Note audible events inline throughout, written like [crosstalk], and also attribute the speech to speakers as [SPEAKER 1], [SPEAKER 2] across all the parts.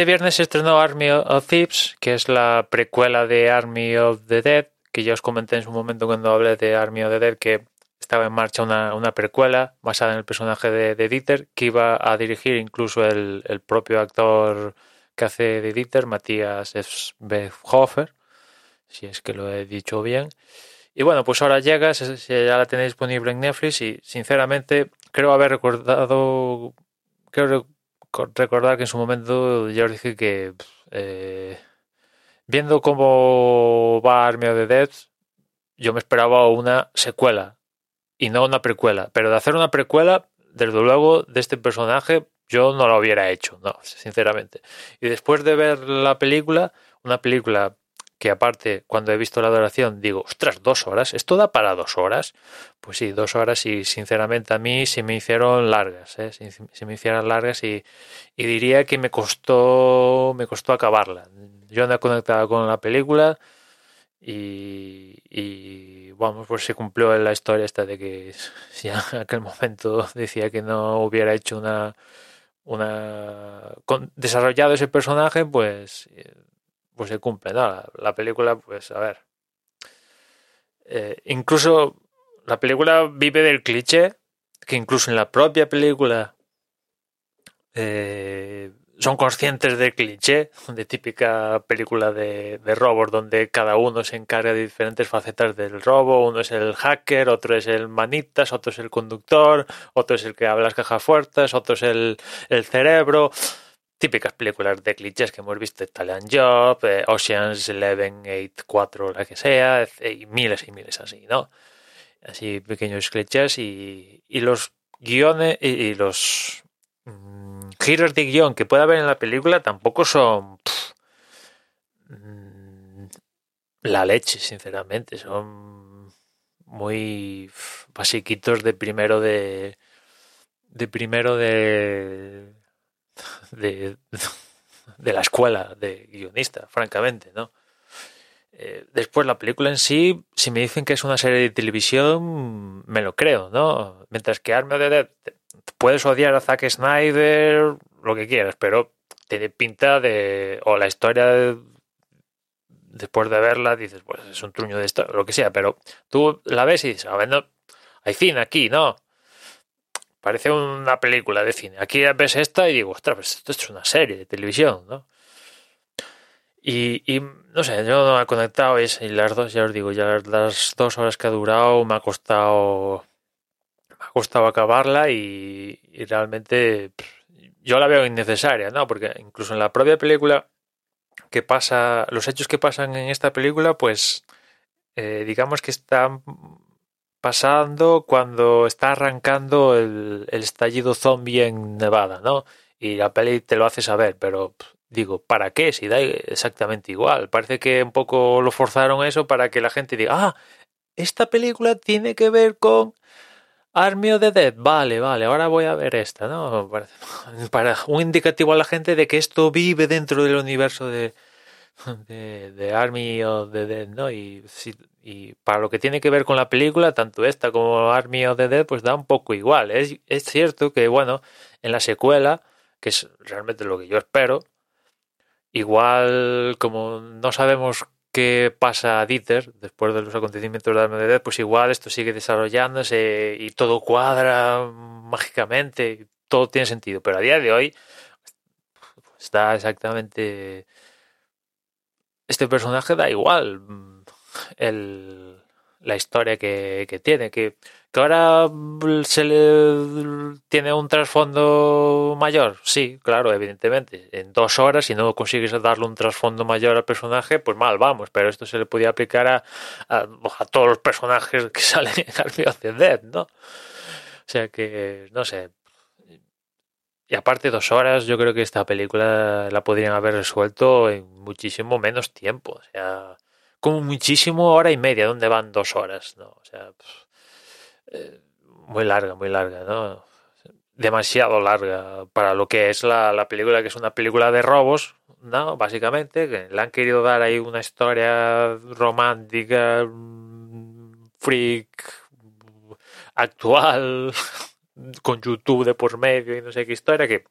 [SPEAKER 1] este viernes se estrenó Army of Thieves, que es la precuela de Army of the Dead, que ya os comenté en su momento cuando hablé de Army of the Dead, que estaba en marcha una, una precuela basada en el personaje de, de Dieter, que iba a dirigir incluso el, el propio actor que hace de Dieter, Matías Schwefhofer, si es que lo he dicho bien. Y bueno, pues ahora llega, ya la tenéis disponible en Netflix y sinceramente creo haber recordado, creo recordar que en su momento ya os dije que eh, viendo cómo va Army of the Dead, yo me esperaba una secuela y no una precuela. Pero de hacer una precuela, desde luego, de este personaje, yo no lo hubiera hecho, no, sinceramente. Y después de ver la película, una película que aparte, cuando he visto la duración, digo, ostras, dos horas, ¿esto da para dos horas? Pues sí, dos horas y sinceramente a mí se me hicieron largas, ¿eh? se, me hicieron largas y, y diría que me costó, me costó acabarla. Yo no he conectado con la película y, y vamos, pues se cumplió la historia esta de que [laughs] si en aquel momento decía que no hubiera hecho una, una con- desarrollado ese personaje, pues, eh, pues se cumple, ¿no? La, la película, pues, a ver. Eh, incluso la película vive del cliché, que incluso en la propia película eh, son conscientes del cliché, de típica película de, de robos donde cada uno se encarga de diferentes facetas del robo, uno es el hacker, otro es el manitas, otro es el conductor, otro es el que abre las cajas fuertes, otro es el, el cerebro. Típicas películas de clichés que hemos visto, Italian Job, eh, Oceans 11, 8, 4, la que sea, y miles y miles así, ¿no? Así pequeños clichés y, y los guiones y, los mm, giros de guion que puede haber en la película tampoco son mm, la leche, sinceramente. Son muy basiquitos de primero de de primero de de, de la escuela de guionista, francamente, ¿no? Eh, después la película en sí, si me dicen que es una serie de televisión, me lo creo, ¿no? Mientras que Army of the Dead, puedes odiar a Zack Snyder, lo que quieras, pero tiene pinta de... o la historia de- después de verla dices, pues es un truño de esto, lo que sea, pero tú la ves y dices, a ver, no, hay cine aquí, ¿no? Parece una película de cine. Aquí ves esta y digo, ostras, pues esto es una serie de televisión, ¿no? Y, no sé, yo no me he conectado y, las dos, ya os digo, ya las, dos horas que ha durado me ha costado me ha costado acabarla y, realmente yo la veo innecesaria, ¿no? Porque incluso en la propia película que pasa, los hechos que pasan en esta película, pues eh, digamos que están pasando cuando está arrancando el, estallido zombie en Nevada, ¿no? Y la peli te lo hace saber, pero digo, ¿para qué? Si da exactamente igual. Parece que un poco lo forzaron eso para que la gente diga, ah, esta película tiene que ver con Army of the Dead. Vale, vale, ahora voy a ver esta, ¿no? Para, [laughs] para un indicativo a la gente de que esto vive dentro del universo de, de, de Army of the Dead, ¿no? Y, si- y para lo que tiene que ver con la película, tanto esta como Army of the Dead, pues da un poco igual. Es, es cierto que, bueno, en la secuela, que es realmente lo que yo espero, igual como no sabemos qué pasa a Dieter después de los acontecimientos de Army of the Dead, pues igual esto sigue desarrollándose y todo cuadra mágicamente, todo tiene sentido. Pero a día de hoy está exactamente este personaje da igual el, la historia que, que tiene, que, que ahora mm, se le tiene un trasfondo mayor, sí, claro, evidentemente, en dos horas si no consigues darle un trasfondo mayor al personaje, pues mal vamos, pero esto se le podía aplicar a, a, todos los personajes que [laughs] salen en Army of the Dead, ¿no? O sea que, no sé, y aparte, dos horas, yo creo que esta película la podrían haber resuelto en muchísimo menos tiempo. O sea, como muchísimo hora y media, ¿dónde van dos horas? ¿no? O sea, eh, muy larga, muy larga, ¿no? Demasiado larga para lo que es la, la película, que es una película de robos, ¿no? Básicamente, que le han querido dar ahí una historia romántica, mm, freak, actual, [laughs] con YouTube de por medio y no sé qué historia, que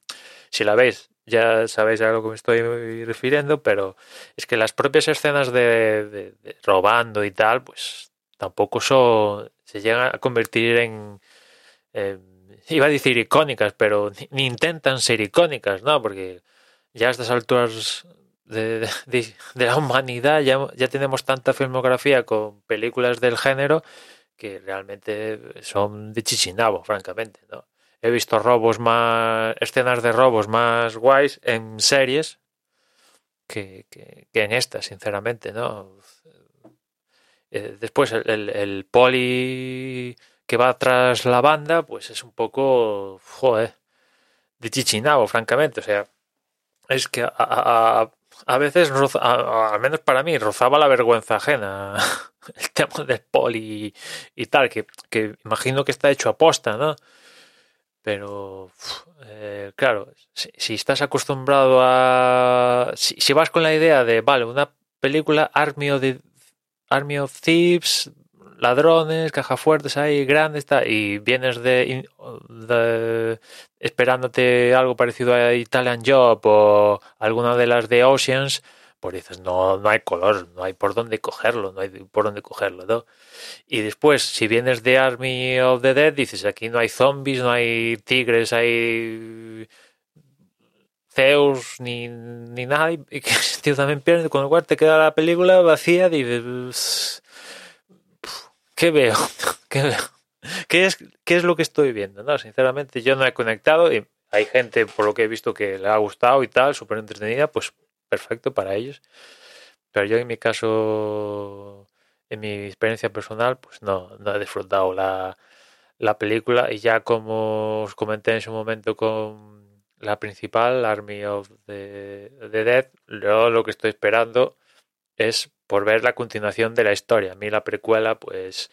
[SPEAKER 1] si la veis, ya sabéis a lo que me estoy refiriendo, pero es que las propias escenas de, robando y tal, pues tampoco son, se llegan a convertir en, iba a decir icónicas, pero ni, intentan ser icónicas, ¿no? Porque ya a estas alturas de, de, la humanidad ya, ya tenemos tanta filmografía con películas del género que realmente son de chichinabo, francamente, ¿no? He visto robos más, escenas de robos más guays en series que, que, en esta, sinceramente, ¿no? Eh, después el, el, poli que va tras la banda, pues es un poco, joder, de chichinabo, francamente, o sea, es que a, a veces, al menos para mí, rozaba la vergüenza ajena [laughs] el tema del poli y, tal, que, que, imagino que está hecho a posta, ¿no? Pero, eh, claro, si, estás acostumbrado a... Si, vas con la idea de, vale, una película Army of, Army of Thieves, ladrones, cajas fuertes ahí, grandes, y vienes de, esperándote algo parecido a Italian Job o alguna de las de Oceans, pues dices, no, no hay color, no hay por dónde cogerlo, no hay por dónde cogerlo, ¿no? Y después, si vienes de Army of the Dead, dices, aquí no hay zombies, no hay tigres, hay Zeus, ni, ni nada, y que [laughs] tío también pierde, con lo cual te queda la película vacía, y dices, ¿qué veo? [laughs] ¿Qué? ¿Qué es, ¿Qué es lo que estoy viendo? No, sinceramente yo no he conectado y hay gente, por lo que he visto, que le ha gustado y tal, súper entretenida, pues perfecto para ellos. Pero yo en mi caso, en mi experiencia personal, pues no, no he disfrutado la, la película y ya como os comenté en su momento con la principal, Army of the, the Dead, yo lo que estoy esperando es por ver la continuación de la historia. A mí la precuela, pues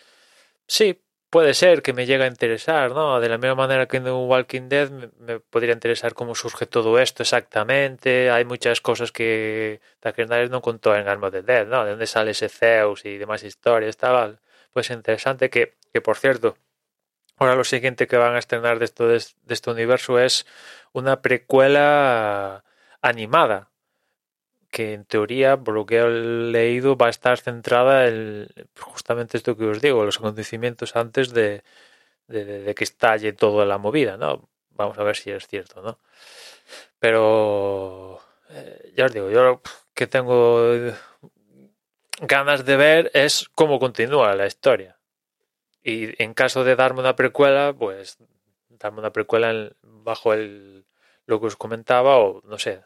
[SPEAKER 1] sí, puede ser que me llegue a interesar, ¿no? De la misma manera que en The Walking Dead me, podría interesar cómo surge todo esto exactamente. Hay muchas cosas que Zack no contó en Arm of the Dead, ¿no? De dónde sale ese Zeus y demás historias, tal. Pues interesante que, que por cierto, ahora lo siguiente que van a estrenar de, esto, de este universo es una precuela animada que en teoría, por lo que he leído, va a estar centrada en justamente esto que os digo, los acontecimientos antes de, que estalle toda la movida, ¿no? Vamos a ver si es cierto, ¿no? Pero eh, ya os digo, yo que tengo ganas de ver es cómo continúa la historia. Y en caso de darme una precuela, pues darme una precuela bajo el lo que os comentaba o no sé,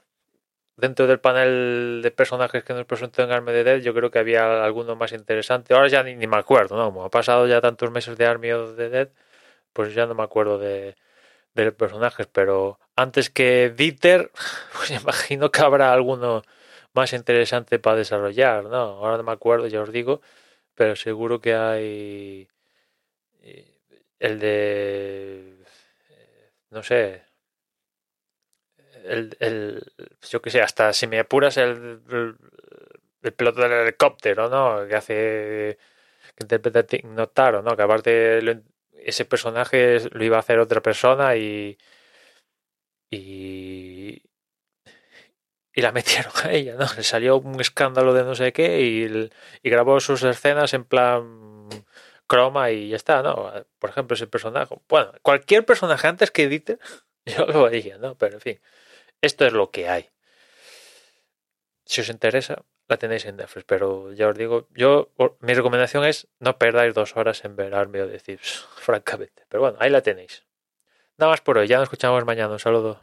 [SPEAKER 1] dentro del panel de personajes que nos presentó en Army the Dead, yo creo que había alguno más interesante. Ahora ya ni, me acuerdo, ¿no? Como ha pasado ya tantos meses de Army of the Dead, pues ya no me acuerdo de, los personajes. Pero antes que Dieter, [laughs] pues imagino que habrá alguno más interesante para desarrollar, ¿no? Ahora no me acuerdo, ya os digo, pero seguro que hay eh, el de no sé el, el, yo que sé, hasta si me apuras el, el, piloto del helicóptero, ¿no? Que hace, que interpreta Notaro, ¿no? Que aparte ese personaje lo iba a hacer otra persona y, y, y la [laughs] metieron a ella, ¿no? Le salió un escándalo de no sé qué y, y grabó sus escenas en plan croma y ya está, ¿no? Por ejemplo, ese personaje. Bueno, cualquier personaje antes que edite, [laughs] yo lo haría, ¿no? Pero en fin. Esto es lo que hay. Si os interesa, la tenéis en Netflix, pero ya os digo, yo mi recomendación es no perdáis dos horas en ver Army of the Thieves, francamente. Pero bueno, ahí la tenéis. Nada más por hoy, ya nos escuchamos mañana. Un saludo.